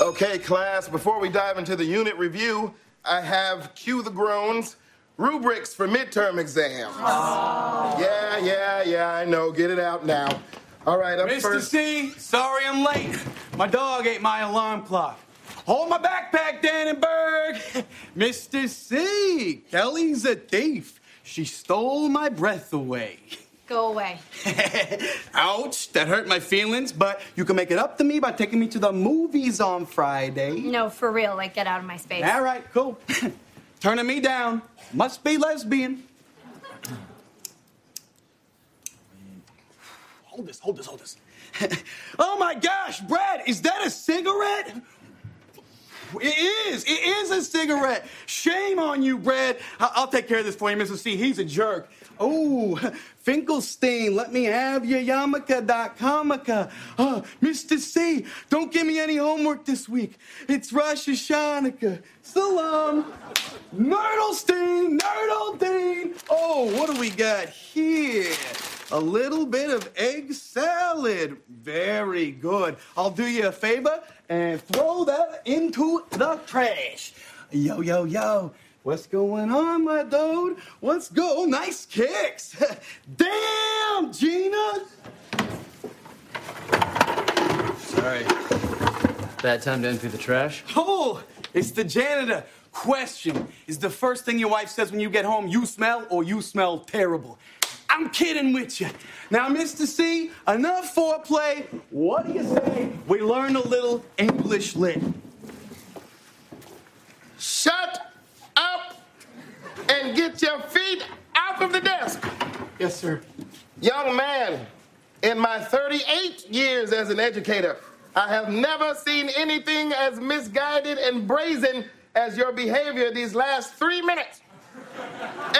Okay, class, before we dive into the unit review, I have cue the groans. Rubrics for midterm exams. Oh. Yeah, yeah, yeah, I know. Get it out now. All right, up Mr. first. C, sorry I'm late. My dog ate my alarm clock. Hold my backpack, Dannenberg. Mr. C, Kelly's a thief. She stole my breath away. Go away. Ouch, that hurt my feelings, but you can make it up to me by taking me to the movies on Friday. No, for real. Like, get out of my space. All right, cool. Turning me down. Must be lesbian. Hold this, hold this, hold this. oh my gosh, Brad, is that a cigarette? It is. It is a cigarette. Shame on you, Brad. I- I'll take care of this for you, Mr. C. He's a jerk. Oh, Finkelstein, let me have your yarmulke.comica. Uh, Mr. C, don't give me any homework this week. It's Rosh Hashanah. Salam. Nerdlestein, Nerdlestein. Oh, what do we got here? A little bit of egg salad. Very good. I'll do you a favor and throw that into the trash. Yo, yo, yo. What's going on, my dude? What's go? Nice kicks. Damn, Gina. Sorry. Bad time to empty the trash. Oh, it's the janitor. Question Is the first thing your wife says when you get home, you smell or you smell terrible? I'm kidding with you. Now, Mr. C, enough foreplay. What do you say we learn a little English lit? Shut up and get your feet out of the desk. Yes, sir. Young man, in my 38 years as an educator, I have never seen anything as misguided and brazen as your behavior these last three minutes.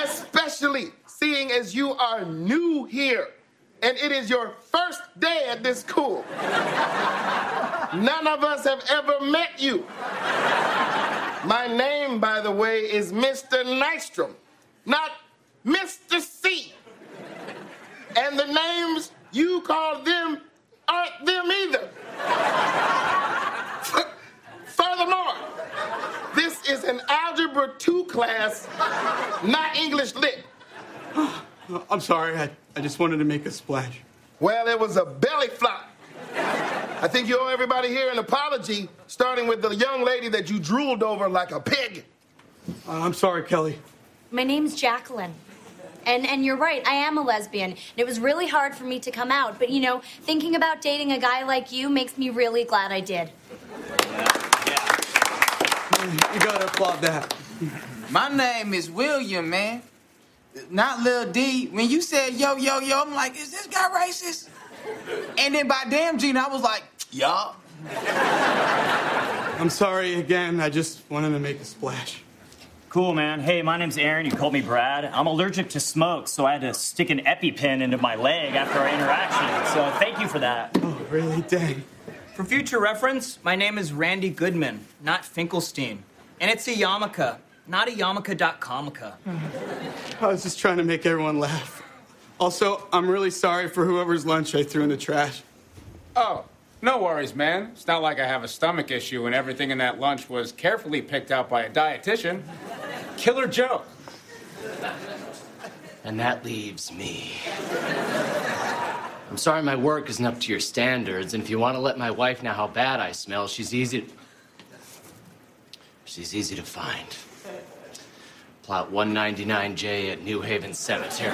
Especially seeing as you are new here and it is your first day at this school. None of us have ever met you. My name, by the way, is Mr. Nystrom, not Mr. C. And the names you call them aren't them either. Furthermore, this is an Algebra 2 class, not English lit. I'm sorry. I, I just wanted to make a splash. Well, it was a belly flop. I think you owe everybody here an apology, starting with the young lady that you drooled over like a pig. Uh, I'm sorry, Kelly. My name's Jacqueline. And, and you're right, I am a lesbian. And it was really hard for me to come out. But you know, thinking about dating a guy like you makes me really glad I did. You gotta applaud that. My name is William, man. Not Lil D. When you said yo, yo, yo, I'm like, is this guy racist? And then by damn Gene, I was like, y'all. I'm sorry again. I just wanted to make a splash. Cool, man. Hey, my name's Aaron. You called me Brad. I'm allergic to smoke, so I had to stick an EpiPen into my leg after our interaction. So thank you for that. Oh, really? Dang. For future reference, my name is Randy Goodman, not Finkelstein. And it's a yarmulke, not a yarmulke.comica. I was just trying to make everyone laugh. Also, I'm really sorry for whoever's lunch I threw in the trash. Oh, no worries, man. It's not like I have a stomach issue and everything in that lunch was carefully picked out by a dietitian. Killer joke. And that leaves me. I'm sorry my work isn't up to your standards, and if you want to let my wife know how bad I smell, she's easy. She's easy to find. Plot 199J at New Haven Cemetery.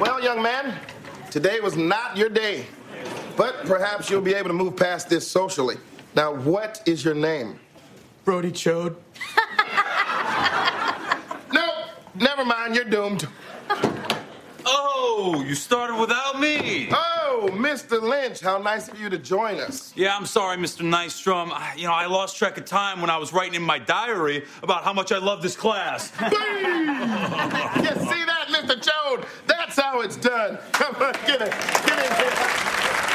Well, young man, today was not your day, but perhaps you'll be able to move past this socially. Now, what is your name? Brody Chode. Nope, never mind, you're doomed. Oh, you started without me. Oh, Mr. Lynch, how nice of you to join us. Yeah, I'm sorry, Mr. Nystrom. I- You know, I lost track of time when I was writing in my diary about how much I love this class. you see that, Mr. Chode? That's how it's done. Come on, get in, get in here.